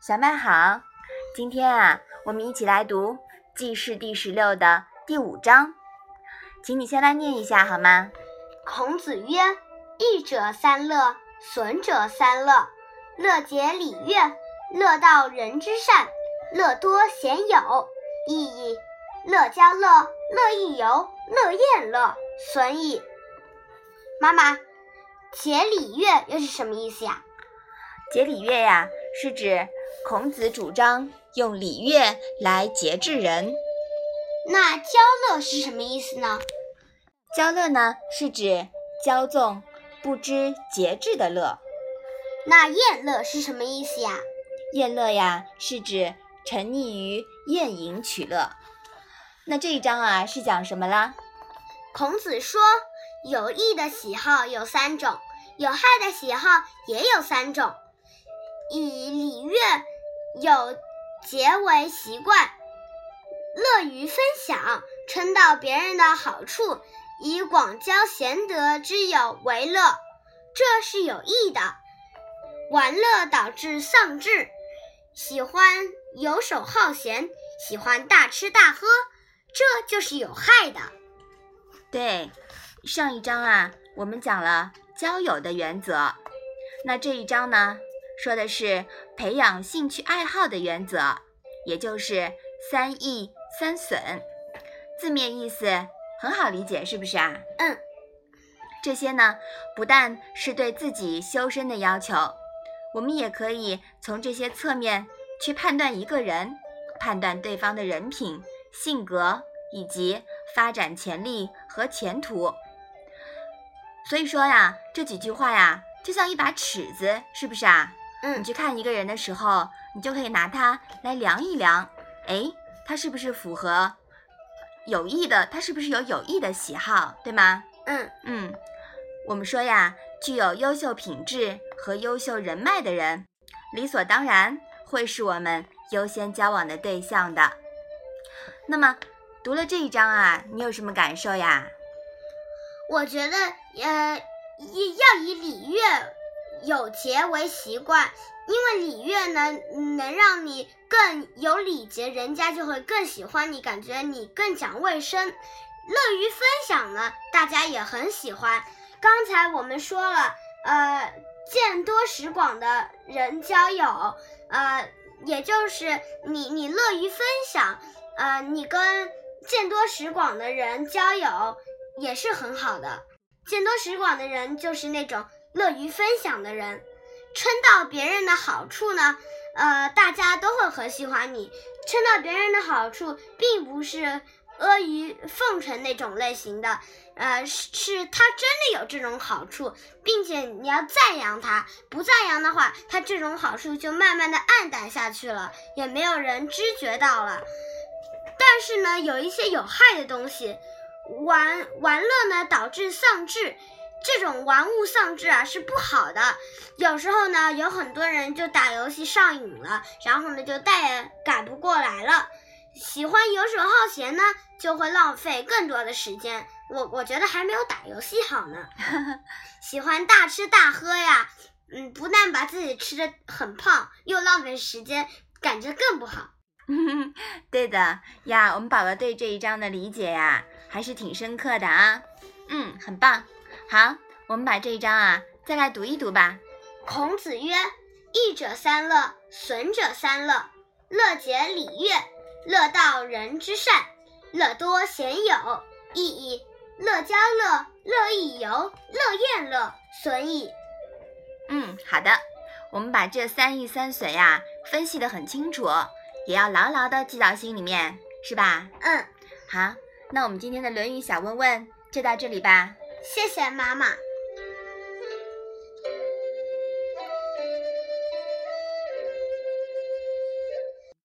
小麦好，今天啊，我们一起来读《记事》第十六的第五章，请你先来念一下好吗？孔子曰：“益者三乐，损者三乐。乐结礼乐，乐道人之善，乐多贤友。意义：乐交乐，乐亦游，乐宴乐，损矣。”妈妈，结礼乐又是什么意思呀？结礼乐呀，是指。孔子主张用礼乐来节制人。那骄乐是什么意思呢？骄乐呢，是指骄纵、不知节制的乐。那宴乐是什么意思呀？宴乐呀，是指沉溺于宴饮取乐。那这一章啊，是讲什么啦？孔子说，有益的喜好有三种，有害的喜好也有三种。以礼乐有节为习惯，乐于分享，称道别人的好处，以广交贤德之友为乐，这是有益的。玩乐导致丧志，喜欢游手好闲，喜欢大吃大喝，这就是有害的。对，上一章啊，我们讲了交友的原则，那这一章呢？说的是培养兴趣爱好的原则，也就是三益三损。字面意思很好理解，是不是啊？嗯。这些呢，不但是对自己修身的要求，我们也可以从这些侧面去判断一个人，判断对方的人品、性格以及发展潜力和前途。所以说呀，这几句话呀，就像一把尺子，是不是啊？嗯，你去看一个人的时候，你就可以拿它来量一量，哎，他是不是符合有益的？他是不是有有益的喜好，对吗？嗯嗯，我们说呀，具有优秀品质和优秀人脉的人，理所当然会是我们优先交往的对象的。那么，读了这一章啊，你有什么感受呀？我觉得，呃，要以礼乐。有节为习惯，因为礼乐呢，能让你更有礼节，人家就会更喜欢你，感觉你更讲卫生。乐于分享呢，大家也很喜欢。刚才我们说了，呃，见多识广的人交友，呃，也就是你你乐于分享，呃，你跟见多识广的人交友也是很好的。见多识广的人就是那种。乐于分享的人，称道别人的好处呢，呃，大家都会很喜欢你。称道别人的好处，并不是阿谀奉承那种类型的，呃，是他真的有这种好处，并且你要赞扬他。不赞扬的话，他这种好处就慢慢的暗淡下去了，也没有人知觉到了。但是呢，有一些有害的东西，玩玩乐呢，导致丧志。这种玩物丧志啊是不好的。有时候呢，有很多人就打游戏上瘾了，然后呢就再也改不过来了。喜欢游手好闲呢，就会浪费更多的时间。我我觉得还没有打游戏好呢。喜欢大吃大喝呀，嗯，不但把自己吃的很胖，又浪费时间，感觉更不好。对的呀，我们宝宝对这一章的理解呀，还是挺深刻的啊。嗯，很棒。好，我们把这一章啊再来读一读吧。孔子曰：“益者三乐，损者三乐。乐结礼乐，乐道人之善，乐多贤友。益矣：乐交乐，乐亦游，乐宴乐，损矣。”嗯，好的，我们把这三益三损呀分析的很清楚，也要牢牢的记到心里面，是吧？嗯，好，那我们今天的《论语》小问问就到这里吧。谢谢妈妈。